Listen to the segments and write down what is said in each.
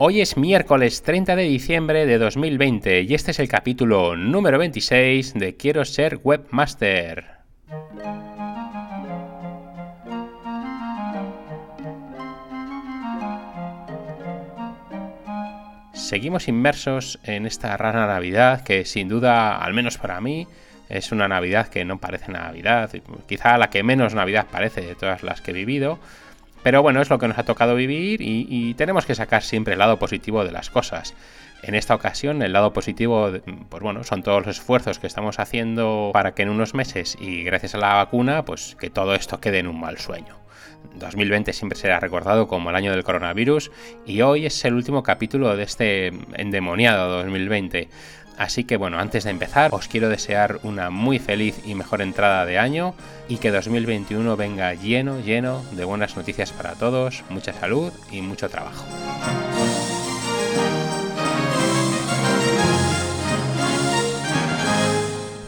Hoy es miércoles 30 de diciembre de 2020 y este es el capítulo número 26 de Quiero ser webmaster. Seguimos inmersos en esta rara Navidad que sin duda, al menos para mí, es una Navidad que no parece Navidad, quizá la que menos Navidad parece de todas las que he vivido, pero bueno, es lo que nos ha tocado vivir y, tenemos que sacar siempre el lado positivo de las cosas. En esta ocasión, el lado positivo, pues bueno, son todos los esfuerzos que estamos haciendo para que en unos meses y gracias a la vacuna, pues que todo esto quede en un mal sueño. 2020 siempre será recordado como el año del coronavirus y hoy es el último capítulo de este endemoniado 2020. Así que bueno, antes de empezar, os quiero desear una muy feliz y mejor entrada de año y que 2021 venga lleno, lleno de buenas noticias para todos, mucha salud y mucho trabajo.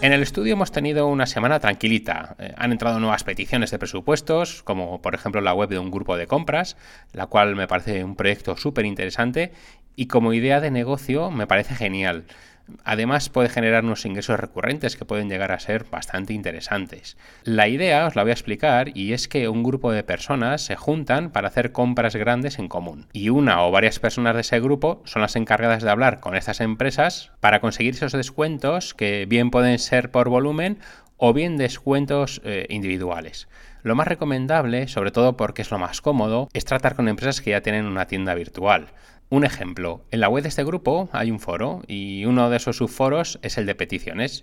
En el estudio hemos tenido una semana tranquilita. Eh, han entrado nuevas peticiones de presupuestos, como por ejemplo la web de un grupo de compras, la cual me parece un proyecto súper interesante y como idea de negocio me parece genial. Además puede generar unos ingresos recurrentes que pueden llegar a ser bastante interesantes. La idea os la voy a explicar y es que un grupo de personas se juntan para hacer compras grandes en común y una o varias personas de ese grupo son las encargadas de hablar con estas empresas para conseguir esos descuentos que bien pueden ser por volumen o bien descuentos eh, individuales. Lo más recomendable, sobre todo porque es lo más cómodo, es tratar con empresas que ya tienen una tienda virtual. Un ejemplo, en la web de este grupo hay un foro y uno de esos subforos es el de peticiones.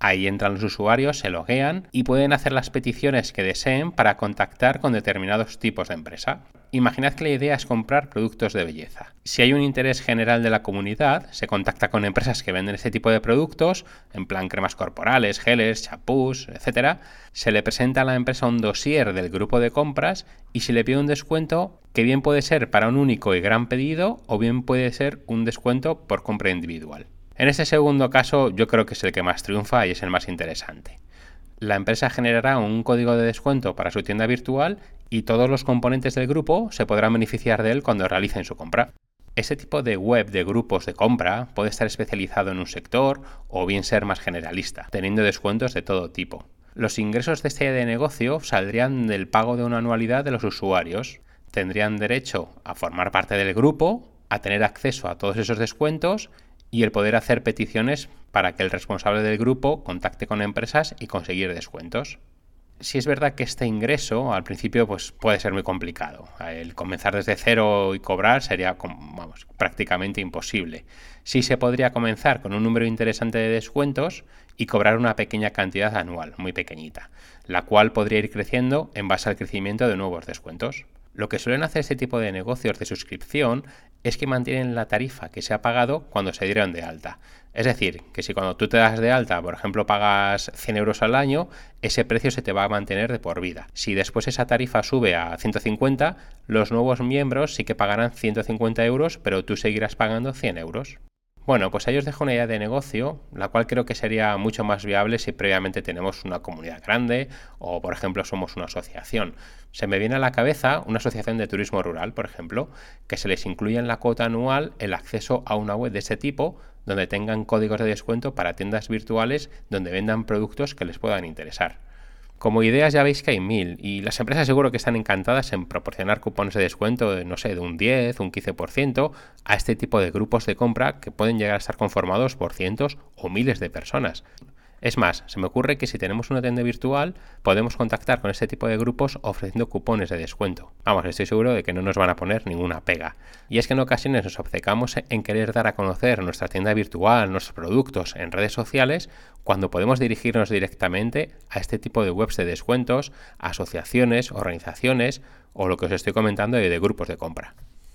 Ahí entran los usuarios, se loguean y pueden hacer las peticiones que deseen para contactar con determinados tipos de empresa. Imaginad que la idea es comprar productos de belleza. Si hay un interés general de la comunidad, se contacta con empresas que venden este tipo de productos, en plan cremas corporales, geles, chapús, etc. Se le presenta a la empresa un dossier del grupo de compras y se le pide un descuento que bien puede ser para un único y gran pedido o bien puede ser un descuento por compra individual. En este segundo caso yo creo que es el que más triunfa y es el más interesante. La empresa generará un código de descuento para su tienda virtual y todos los componentes del grupo se podrán beneficiar de él cuando realicen su compra. Ese tipo de web de grupos de compra puede estar especializado en un sector o bien ser más generalista, teniendo descuentos de todo tipo. Los ingresos de este de negocio saldrían del pago de una anualidad de los usuarios. Tendrían derecho a formar parte del grupo, a tener acceso a todos esos descuentos y el poder hacer peticiones para que el responsable del grupo contacte con empresas y conseguir descuentos si es verdad que este ingreso al principio pues, puede ser muy complicado. El comenzar desde cero y cobrar sería vamos, prácticamente imposible. Sí se podría comenzar con un número interesante de descuentos y cobrar una pequeña cantidad anual, muy pequeñita, la cual podría ir creciendo en base al crecimiento de nuevos descuentos. Lo que suelen hacer este tipo de negocios de suscripción es que mantienen la tarifa que se ha pagado cuando se dieron de alta. Es decir, que si cuando tú te das de alta, por ejemplo, pagas 100 euros al año, ese precio se te va a mantener de por vida. Si después esa tarifa sube a 150, los nuevos miembros sí que pagarán 150 euros, pero tú seguirás pagando 100 euros. Bueno, pues ahí os dejo una idea de negocio, la cual creo que sería mucho más viable si previamente tenemos una comunidad grande o, por ejemplo, somos una asociación. Se me viene a la cabeza una asociación de turismo rural, por ejemplo, que se les incluya en la cuota anual el acceso a una web de ese tipo donde tengan códigos de descuento para tiendas virtuales donde vendan productos que les puedan interesar. Como ideas ya veis que hay mil y las empresas seguro que están encantadas en proporcionar cupones de descuento de, no sé, de un 10, un 15% a este tipo de grupos de compra que pueden llegar a estar conformados por cientos o miles de personas. Es más, se me ocurre que si tenemos una tienda virtual, podemos contactar con este tipo de grupos ofreciendo cupones de descuento. Vamos, estoy seguro de que no nos van a poner ninguna pega. Y es que en ocasiones nos obcecamos en querer dar a conocer nuestra tienda virtual, nuestros productos en redes sociales, cuando podemos dirigirnos directamente a este tipo de webs de descuentos, asociaciones, organizaciones o lo que os estoy comentando de grupos de compra.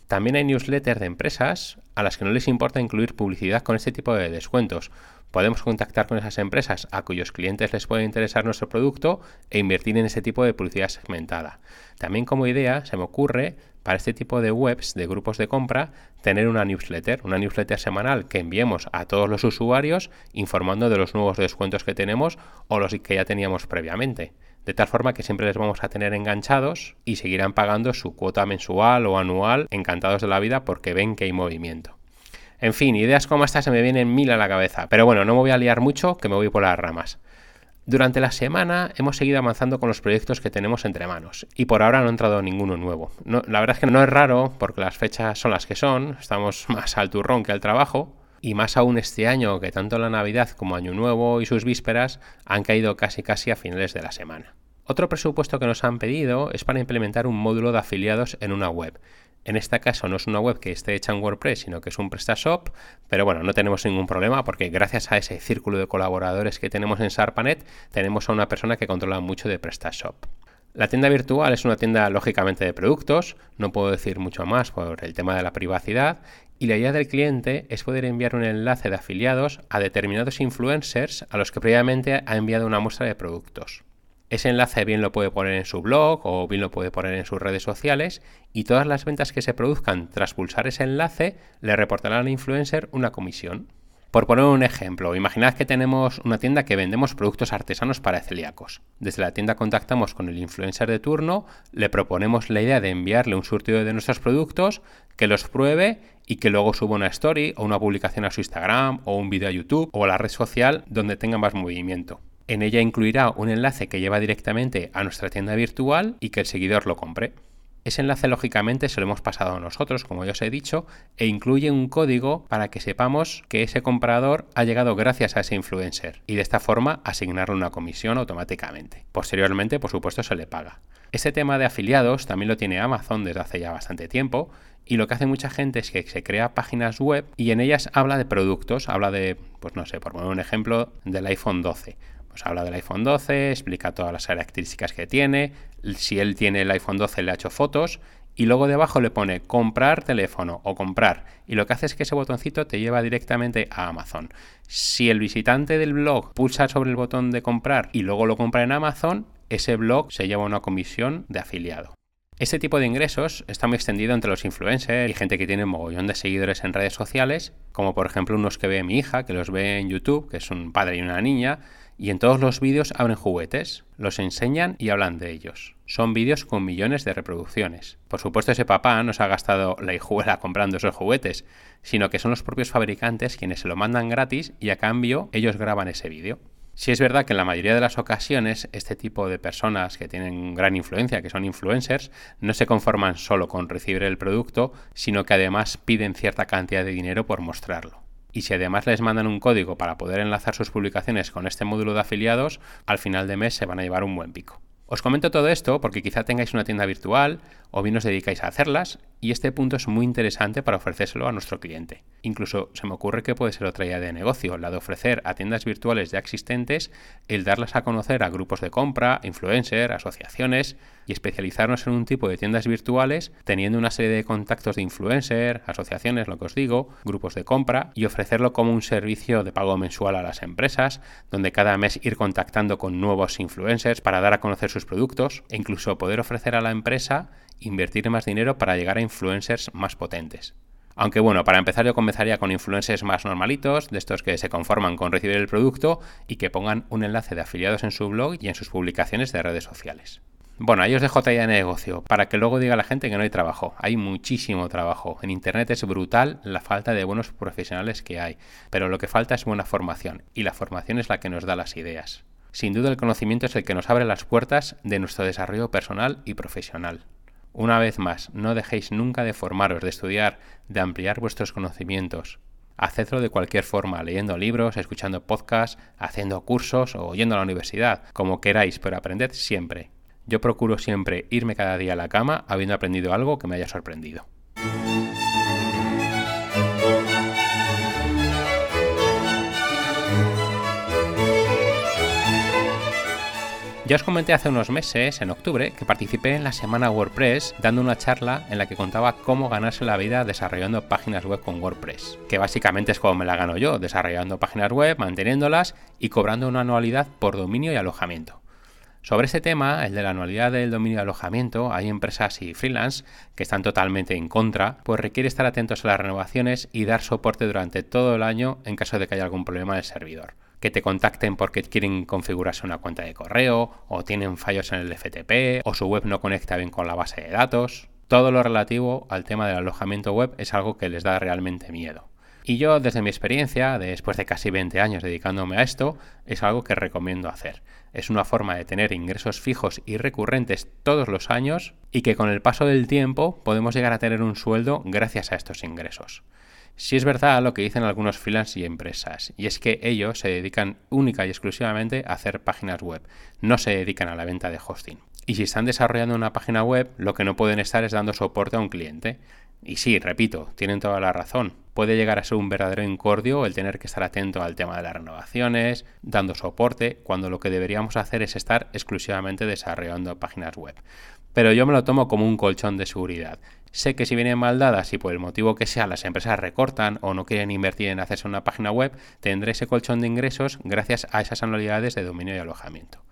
También hay newsletters de empresas a las que no les importa incluir publicidad con este tipo de descuentos. Podemos contactar con esas empresas a cuyos clientes les puede interesar nuestro producto e invertir en ese tipo de publicidad segmentada. También como idea se me ocurre para este tipo de webs, de grupos de compra, tener una newsletter, una newsletter semanal que enviemos a todos los usuarios informando de los nuevos descuentos que tenemos o los que ya teníamos previamente de tal forma que siempre les vamos a tener enganchados y seguirán pagando su cuota mensual o anual encantados de la vida porque ven que hay movimiento. En fin, ideas como estas se me vienen mil a la cabeza, pero bueno, no me voy a liar mucho, que me voy por las ramas. Durante la semana hemos seguido avanzando con los proyectos que tenemos entre manos y por ahora no ha entrado ninguno nuevo. la verdad es que no es raro porque las fechas son las que son, estamos más al turrón que al trabajo, y más aún este año que tanto la Navidad como Año Nuevo y sus vísperas han caído casi casi a finales de la semana. Otro presupuesto que nos han pedido es para implementar un módulo de afiliados en una web. En este caso no es una web que esté hecha en WordPress, sino que es un PrestaShop, pero bueno, no tenemos ningún problema porque gracias a ese círculo de colaboradores que tenemos en Sarpanet, tenemos a una persona que controla mucho de PrestaShop. La tienda virtual es una tienda lógicamente de productos, no puedo decir mucho más por el tema de la privacidad, y la idea del cliente es poder enviar un enlace de afiliados a determinados influencers a los que previamente ha enviado una muestra de productos. Ese enlace bien lo puede poner en su blog o bien lo puede poner en sus redes sociales y todas las ventas que se produzcan tras pulsar ese enlace le reportarán al influencer una comisión. Por poner un ejemplo, imaginad que tenemos una tienda que vendemos productos artesanos para celíacos. Desde la tienda contactamos con el influencer de turno, le proponemos la idea de enviarle un surtido de nuestros productos, que los pruebe y que luego suba una story o una publicación a su Instagram o un vídeo a YouTube o a la red social donde tenga más movimiento. En ella incluirá un enlace que lleva directamente a nuestra tienda virtual y que el seguidor lo compre. Ese enlace lógicamente se lo hemos pasado a nosotros, como ya os he dicho, e incluye un código para que sepamos que ese comprador ha llegado gracias a ese influencer y de esta forma asignarle una comisión automáticamente. Posteriormente, por supuesto, se le paga. Este tema de afiliados también lo tiene Amazon desde hace ya bastante tiempo y lo que hace mucha gente es que se crea páginas web y en ellas habla de productos, habla de, pues no sé, por poner un ejemplo, del iPhone 12 pues habla del iPhone 12, explica todas las características que tiene, si él tiene el iPhone 12 le ha hecho fotos y luego debajo le pone comprar teléfono o comprar y lo que hace es que ese botoncito te lleva directamente a Amazon. Si el visitante del blog pulsa sobre el botón de comprar y luego lo compra en Amazon, ese blog se lleva una comisión de afiliado. Este tipo de ingresos está muy extendido entre los influencers y gente que tiene un mogollón de seguidores en redes sociales, como por ejemplo unos que ve mi hija, que los ve en YouTube, que es un padre y una niña, y en todos los vídeos abren juguetes, los enseñan y hablan de ellos. Son vídeos con millones de reproducciones. Por supuesto ese papá no se ha gastado la hijuela comprando esos juguetes, sino que son los propios fabricantes quienes se lo mandan gratis y a cambio ellos graban ese vídeo. Si es verdad que en la mayoría de las ocasiones este tipo de personas que tienen gran influencia, que son influencers, no se conforman solo con recibir el producto, sino que además piden cierta cantidad de dinero por mostrarlo. Y si además les mandan un código para poder enlazar sus publicaciones con este módulo de afiliados, al final de mes se van a llevar un buen pico. Os comento todo esto porque quizá tengáis una tienda virtual o bien os dedicáis a hacerlas y este punto es muy interesante para ofrecérselo a nuestro cliente. Incluso se me ocurre que puede ser otra idea de negocio, la de ofrecer a tiendas virtuales ya existentes el darlas a conocer a grupos de compra, influencers, asociaciones y especializarnos en un tipo de tiendas virtuales teniendo una serie de contactos de influencers, asociaciones, lo que os digo, grupos de compra y ofrecerlo como un servicio de pago mensual a las empresas, donde cada mes ir contactando con nuevos influencers para dar a conocer sus productos e incluso poder ofrecer a la empresa invertir más dinero para llegar a influencers más potentes. Aunque bueno, para empezar yo comenzaría con influencers más normalitos, de estos que se conforman con recibir el producto y que pongan un enlace de afiliados en su blog y en sus publicaciones de redes sociales. Bueno, ahí os dejo talla de negocio, para que luego diga la gente que no hay trabajo. Hay muchísimo trabajo. En Internet es brutal la falta de buenos profesionales que hay, pero lo que falta es buena formación, y la formación es la que nos da las ideas. Sin duda el conocimiento es el que nos abre las puertas de nuestro desarrollo personal y profesional. Una vez más, no dejéis nunca de formaros, de estudiar, de ampliar vuestros conocimientos. Hacedlo de cualquier forma, leyendo libros, escuchando podcasts, haciendo cursos o yendo a la universidad, como queráis, pero aprended siempre. Yo procuro siempre irme cada día a la cama habiendo aprendido algo que me haya sorprendido. Ya os comenté hace unos meses, en octubre, que participé en la semana WordPress dando una charla en la que contaba cómo ganarse la vida desarrollando páginas web con WordPress, que básicamente es como me la gano yo, desarrollando páginas web, manteniéndolas y cobrando una anualidad por dominio y alojamiento. Sobre este tema, el de la anualidad del dominio y alojamiento, hay empresas y freelance que están totalmente en contra, pues requiere estar atentos a las renovaciones y dar soporte durante todo el año en caso de que haya algún problema del servidor que te contacten porque quieren configurarse una cuenta de correo, o tienen fallos en el FTP, o su web no conecta bien con la base de datos. Todo lo relativo al tema del alojamiento web es algo que les da realmente miedo. Y yo, desde mi experiencia, después de casi 20 años dedicándome a esto, es algo que recomiendo hacer. Es una forma de tener ingresos fijos y recurrentes todos los años y que con el paso del tiempo podemos llegar a tener un sueldo gracias a estos ingresos. Si es verdad lo que dicen algunos freelance y empresas, y es que ellos se dedican única y exclusivamente a hacer páginas web, no se dedican a la venta de hosting. Y si están desarrollando una página web, lo que no pueden estar es dando soporte a un cliente. Y sí, repito, tienen toda la razón. Puede llegar a ser un verdadero incordio el tener que estar atento al tema de las renovaciones, dando soporte, cuando lo que deberíamos hacer es estar exclusivamente desarrollando páginas web. Pero yo me lo tomo como un colchón de seguridad. Sé que si vienen mal dadas y por el motivo que sea las empresas recortan o no quieren invertir en hacerse una página web, tendré ese colchón de ingresos gracias a esas anualidades de dominio y alojamiento.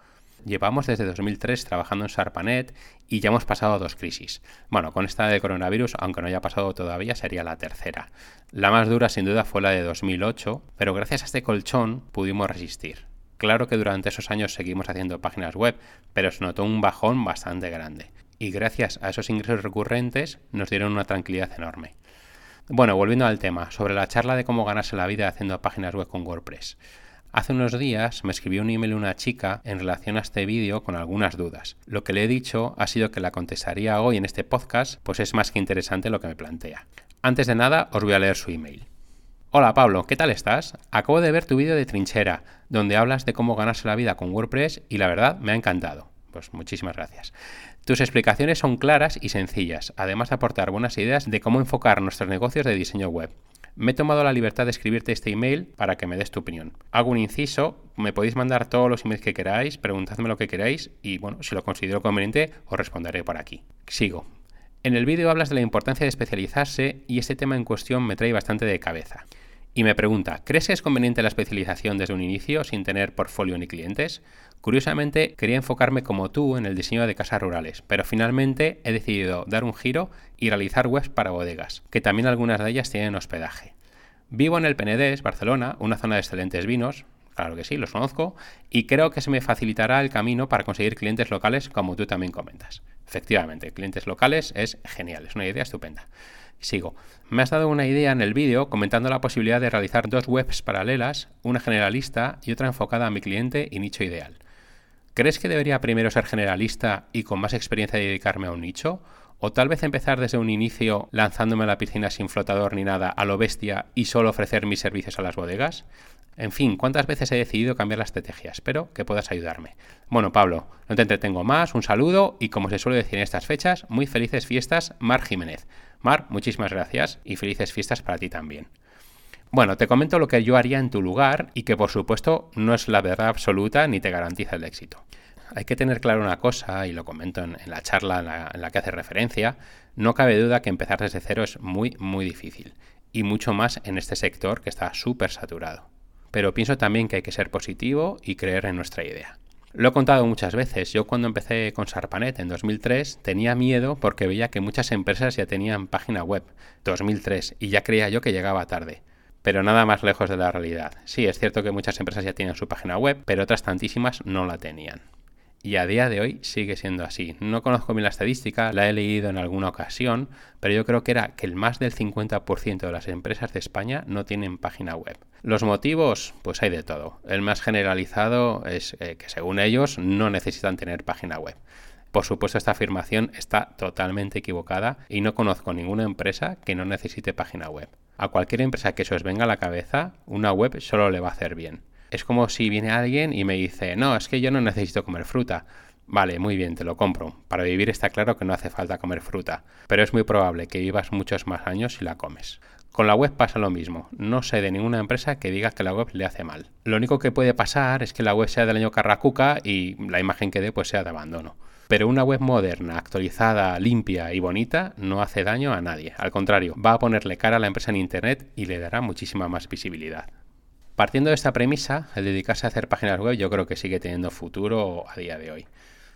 Llevamos desde 2003 trabajando en Sarpanet y ya hemos pasado dos crisis. Bueno, con esta de coronavirus, aunque no haya pasado todavía, sería la tercera. La más dura sin duda fue la de 2008, pero gracias a este colchón pudimos resistir. Claro que durante esos años seguimos haciendo páginas web, pero se notó un bajón bastante grande y gracias a esos ingresos recurrentes nos dieron una tranquilidad enorme. Bueno, volviendo al tema, sobre la charla de cómo ganarse la vida haciendo páginas web con WordPress. Hace unos días me escribió un email una chica en relación a este vídeo con algunas dudas. Lo que le he dicho ha sido que la contestaría hoy en este podcast, pues es más que interesante lo que me plantea. Antes de nada, os voy a leer su email. Hola Pablo, ¿qué tal estás? Acabo de ver tu vídeo de trinchera, donde hablas de cómo ganarse la vida con WordPress y la verdad me ha encantado. Pues muchísimas gracias. Tus explicaciones son claras y sencillas, además de aportar buenas ideas de cómo enfocar nuestros negocios de diseño web. Me he tomado la libertad de escribirte este email para que me des tu opinión. Hago un inciso, me podéis mandar todos los emails que queráis, preguntadme lo que queráis y bueno, si lo considero conveniente os responderé por aquí. Sigo. En el vídeo hablas de la importancia de especializarse y este tema en cuestión me trae bastante de cabeza. Y me pregunta, ¿crees que es conveniente la especialización desde un inicio sin tener portfolio ni clientes? Curiosamente, quería enfocarme como tú en el diseño de casas rurales, pero finalmente he decidido dar un giro y realizar webs para bodegas, que también algunas de ellas tienen hospedaje. Vivo en el Penedés, Barcelona, una zona de excelentes vinos, claro que sí, los conozco, y creo que se me facilitará el camino para conseguir clientes locales como tú también comentas. Efectivamente, clientes locales es genial, es una idea estupenda. Sigo. Me has dado una idea en el vídeo comentando la posibilidad de realizar dos webs paralelas, una generalista y otra enfocada a mi cliente y nicho ideal. ¿Crees que debería primero ser generalista y con más experiencia dedicarme a un nicho? ¿O tal vez empezar desde un inicio lanzándome a la piscina sin flotador ni nada a lo bestia y solo ofrecer mis servicios a las bodegas? En fin, ¿cuántas veces he decidido cambiar la estrategia? Espero que puedas ayudarme. Bueno, Pablo, no te entretengo más, un saludo y como se suele decir en estas fechas, muy felices fiestas, Mar Jiménez. Mar, muchísimas gracias y felices fiestas para ti también. Bueno, te comento lo que yo haría en tu lugar y que por supuesto no es la verdad absoluta ni te garantiza el éxito. Hay que tener claro una cosa, y lo comento en, la charla en la, en la que hace referencia, no cabe duda que empezar desde cero es muy, muy difícil, y mucho más en este sector que está súper saturado pero pienso también que hay que ser positivo y creer en nuestra idea. Lo he contado muchas veces, yo cuando empecé con Sarpanet en 2003 tenía miedo porque veía que muchas empresas ya tenían página web, 2003, y ya creía yo que llegaba tarde. Pero nada más lejos de la realidad. Sí, es cierto que muchas empresas ya tienen su página web, pero otras tantísimas no la tenían y a día de hoy sigue siendo así. No conozco bien la estadística, la he leído en alguna ocasión, pero yo creo que era que el más del 50% de las empresas de España no tienen página web. Los motivos, pues hay de todo. El más generalizado es eh, que según ellos no necesitan tener página web. Por supuesto, esta afirmación está totalmente equivocada y no conozco ninguna empresa que no necesite página web. A cualquier empresa que se os venga a la cabeza, una web solo le va a hacer bien. Es como si viene alguien y me dice, no, es que yo no necesito comer fruta. Vale, muy bien, te lo compro. Para vivir está claro que no hace falta comer fruta, pero es muy probable que vivas muchos más años si la comes. Con la web pasa lo mismo. No sé de ninguna empresa que diga que la web le hace mal. Lo único que puede pasar es que la web sea del año Carracuca y la imagen que dé pues sea de abandono. Pero una web moderna, actualizada, limpia y bonita no hace daño a nadie. Al contrario, va a ponerle cara a la empresa en Internet y le dará muchísima más visibilidad. Partiendo de esta premisa, el dedicarse a hacer páginas web yo creo que sigue teniendo futuro a día de hoy.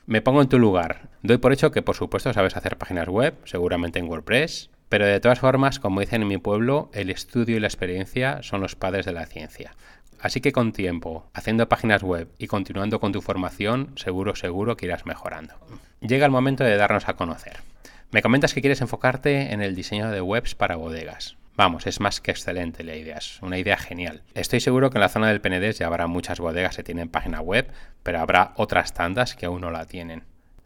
Me pongo en tu lugar. Doy por hecho que por supuesto sabes hacer páginas web, seguramente en WordPress, pero de todas formas, como dicen en mi pueblo, el estudio y la experiencia son los padres de la ciencia. Así que con tiempo, haciendo páginas web y continuando con tu formación, seguro, seguro que irás mejorando. Llega el momento de darnos a conocer. Me comentas que quieres enfocarte en el diseño de webs para bodegas. Vamos, es más que excelente la idea, es una idea genial. Estoy seguro que en la zona del Penedés ya habrá muchas bodegas que tienen página web, pero habrá otras tantas que aún no la tienen.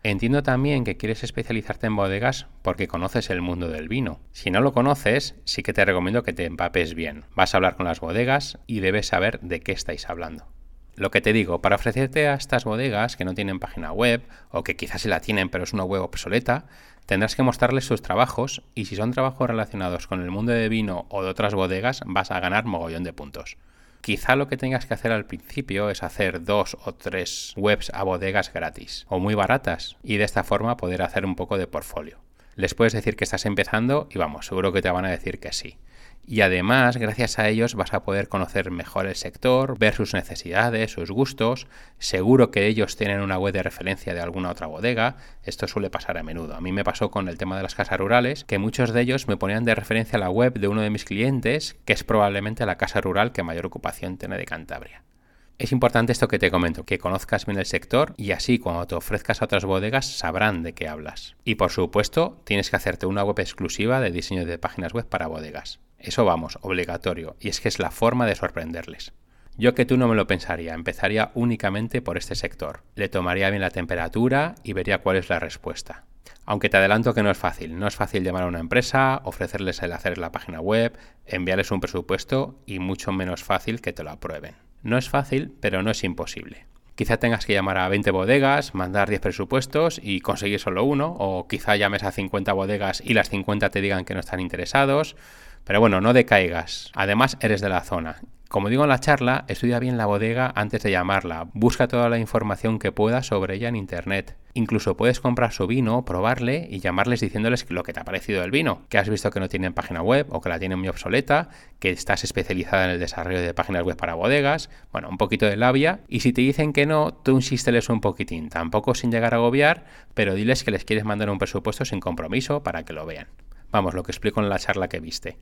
Entiendo también que quieres especializarte en bodegas porque conoces el mundo del vino. Si no lo conoces, sí que te recomiendo que te empapes bien. Vas a hablar con las bodegas y debes saber de qué estáis hablando. Lo que te digo, para ofrecerte a estas bodegas que no tienen página web o que quizás sí la tienen pero es una web obsoleta, tendrás que mostrarles sus trabajos y si son trabajos relacionados con el mundo de vino o de otras bodegas vas a ganar mogollón de puntos. Quizá lo que tengas que hacer al principio es hacer dos o tres webs a bodegas gratis o muy baratas y de esta forma poder hacer un poco de portfolio. Les puedes decir que estás empezando y vamos, seguro que te van a decir que sí y además gracias a ellos vas a poder conocer mejor el sector, ver sus necesidades, sus gustos, seguro que ellos tienen una web de referencia de alguna otra bodega, esto suele pasar a menudo. A mí me pasó con el tema de las casas rurales, que muchos de ellos me ponían de referencia la web de uno de mis clientes, que es probablemente la casa rural que mayor ocupación tiene de Cantabria. Es importante esto que te comento, que conozcas bien el sector y así cuando te ofrezcas a otras bodegas sabrán de qué hablas. Y por supuesto, tienes que hacerte una web exclusiva de diseño de páginas web para bodegas. Eso vamos, obligatorio, y es que es la forma de sorprenderles. Yo que tú no me lo pensaría, empezaría únicamente por este sector. Le tomaría bien la temperatura y vería cuál es la respuesta. Aunque te adelanto que no es fácil, no es fácil llamar a una empresa, ofrecerles el hacer la página web, enviarles un presupuesto y mucho menos fácil que te lo aprueben. No es fácil, pero no es imposible. Quizá tengas que llamar a 20 bodegas, mandar 10 presupuestos y conseguir solo uno, o quizá llames a 50 bodegas y las 50 te digan que no están interesados. Pero bueno, no decaigas. Además, eres de la zona. Como digo en la charla, estudia bien la bodega antes de llamarla. Busca toda la información que puedas sobre ella en internet. Incluso puedes comprar su vino, probarle y llamarles diciéndoles lo que te ha parecido del vino, que has visto que no tienen página web o que la tienen muy obsoleta, que estás especializada en el desarrollo de páginas web para bodegas, bueno, un poquito de labia, y si te dicen que no, tú insísteles un poquitín, tampoco sin llegar a agobiar, pero diles que les quieres mandar un presupuesto sin compromiso para que lo vean. Vamos, lo que explico en la charla que viste.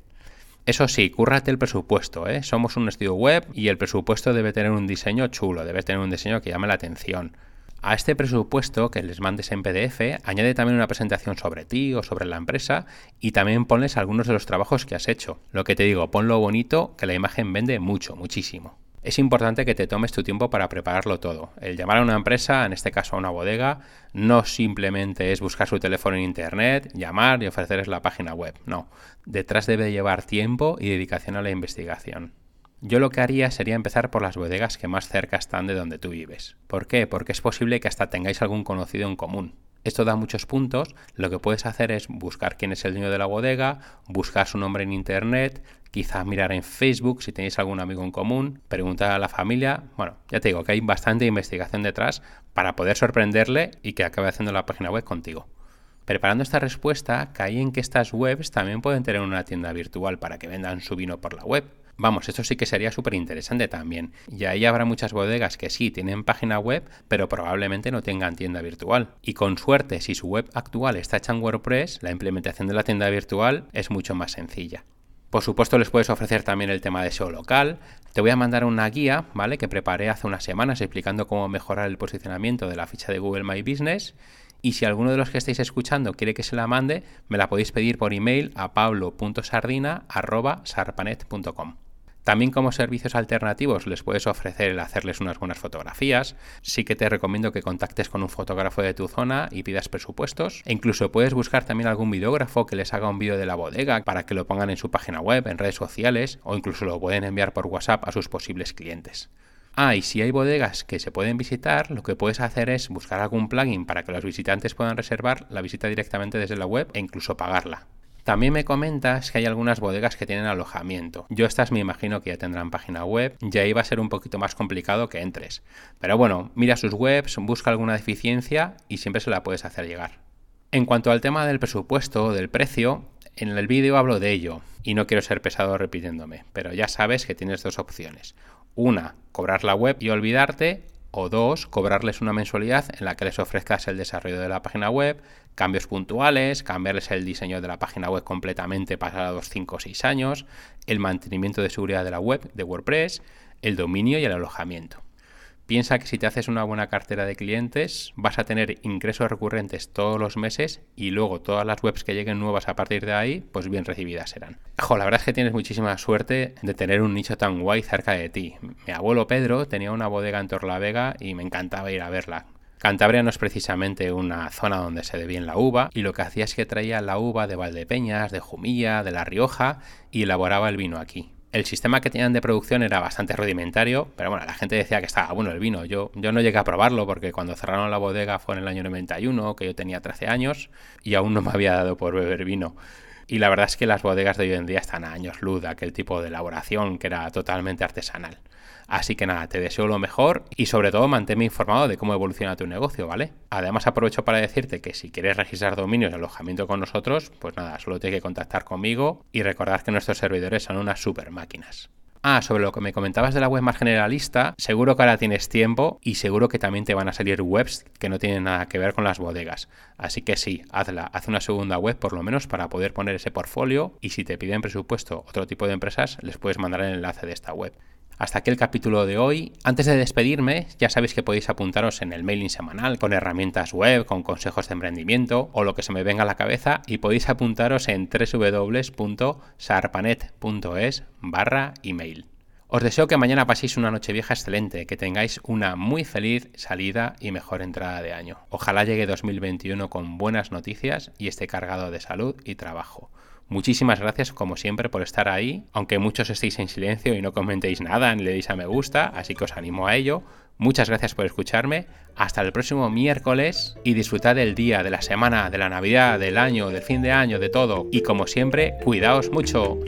Eso sí, cúrrate el presupuesto, ¿eh? Somos un estudio web y el presupuesto debe tener un diseño chulo, debe tener un diseño que llame la atención. A este presupuesto que les mandes en PDF, añade también una presentación sobre ti o sobre la empresa y también ponles algunos de los trabajos que has hecho. Lo que te digo, ponlo bonito, que la imagen vende mucho, muchísimo es importante que te tomes tu tiempo para prepararlo todo. El llamar a una empresa, en este caso a una bodega, no simplemente es buscar su teléfono en internet, llamar y ofrecerles la página web. No, detrás debe llevar tiempo y dedicación a la investigación. Yo lo que haría sería empezar por las bodegas que más cerca están de donde tú vives. ¿Por qué? Porque es posible que hasta tengáis algún conocido en común. Esto da muchos puntos. Lo que puedes hacer es buscar quién es el dueño de la bodega, buscar su nombre en internet, quizá mirar en Facebook si tenéis algún amigo en común, preguntar a la familia. Bueno, ya te digo que hay bastante investigación detrás para poder sorprenderle y que acabe haciendo la página web contigo. Preparando esta respuesta, caí en que estas webs también pueden tener una tienda virtual para que vendan su vino por la web. Vamos, esto sí que sería súper interesante también. Y ahí habrá muchas bodegas que sí tienen página web, pero probablemente no tengan tienda virtual. Y con suerte, si su web actual está hecha en WordPress, la implementación de la tienda virtual es mucho más sencilla. Por supuesto, les puedes ofrecer también el tema de SEO local. Te voy a mandar una guía, ¿vale? Que preparé hace unas semanas explicando cómo mejorar el posicionamiento de la ficha de Google My Business. Y si alguno de los que estáis escuchando quiere que se la mande, me la podéis pedir por email a pablo.sardina.sarpanet.com. También como servicios alternativos les puedes ofrecer el hacerles unas buenas fotografías. Sí que te recomiendo que contactes con un fotógrafo de tu zona y pidas presupuestos. E incluso puedes buscar también algún videógrafo que les haga un vídeo de la bodega para que lo pongan en su página web, en redes sociales o incluso lo pueden enviar por WhatsApp a sus posibles clientes. Ah, y si hay bodegas que se pueden visitar, lo que puedes hacer es buscar algún plugin para que los visitantes puedan reservar la visita directamente desde la web e incluso pagarla. También me comentas que hay algunas bodegas que tienen alojamiento. Yo estas me imagino que ya tendrán página web, y ahí va a ser un poquito más complicado que entres. Pero bueno, mira sus webs, busca alguna deficiencia y siempre se la puedes hacer llegar. En cuanto al tema del presupuesto, del precio, en el vídeo hablo de ello y no quiero ser pesado repitiéndome, pero ya sabes que tienes dos opciones. Una, cobrar la web y olvidarte, o dos, cobrarles una mensualidad en la que les ofrezcas el desarrollo de la página web, cambios puntuales, cambiarles el diseño de la página web completamente pasados 5 o 6 años, el mantenimiento de seguridad de la web de WordPress, el dominio y el alojamiento. Piensa que si te haces una buena cartera de clientes, vas a tener ingresos recurrentes todos los meses y luego todas las webs que lleguen nuevas a partir de ahí, pues bien recibidas serán. Jo, la verdad es que tienes muchísima suerte de tener un nicho tan guay cerca de ti. Mi abuelo Pedro tenía una bodega en Torlavega y me encantaba ir a verla. Cantabria no es precisamente una zona donde se dé bien la uva, y lo que hacía es que traía la uva de Valdepeñas, de Jumilla, de La Rioja, y elaboraba el vino aquí el sistema que tenían de producción era bastante rudimentario, pero bueno, la gente decía que estaba bueno el vino. Yo, yo no llegué a probarlo porque cuando cerraron la bodega fue en el año 91, que yo tenía 13 años y aún no me había dado por beber vino. Y la verdad es que las bodegas de hoy en día están a años luz de aquel tipo de elaboración que era totalmente artesanal. Así que nada, te deseo lo mejor y sobre todo manténme informado de cómo evoluciona tu negocio, ¿vale? Además aprovecho para decirte que si quieres registrar dominios de alojamiento con nosotros, pues nada, solo tienes que contactar conmigo y recordar que nuestros servidores son unas super máquinas. Ah, sobre lo que me comentabas de la web más generalista, seguro que ahora tienes tiempo y seguro que también te van a salir webs que no tienen nada que ver con las bodegas. Así que sí, hazla, haz una segunda web por lo menos para poder poner ese portfolio y si te piden presupuesto otro tipo de empresas, les puedes mandar el enlace de esta web. Hasta aquí el capítulo de hoy. Antes de despedirme, ya sabéis que podéis apuntaros en el mailing semanal con herramientas web, con consejos de emprendimiento o lo que se me venga a la cabeza y podéis apuntaros en www.sarpanet.es barra email. Os deseo que mañana paséis una noche vieja excelente, que tengáis una muy feliz salida y mejor entrada de año. Ojalá llegue 2021 con buenas noticias y esté cargado de salud y trabajo. Muchísimas gracias como siempre por estar ahí, aunque muchos estéis en silencio y no comentéis nada ni le deis a me gusta, así que os animo a ello. Muchas gracias por escucharme, hasta el próximo miércoles y disfrutad del día, de la semana, de la Navidad, del año, del fin de año, de todo. Y como siempre, cuidaos mucho.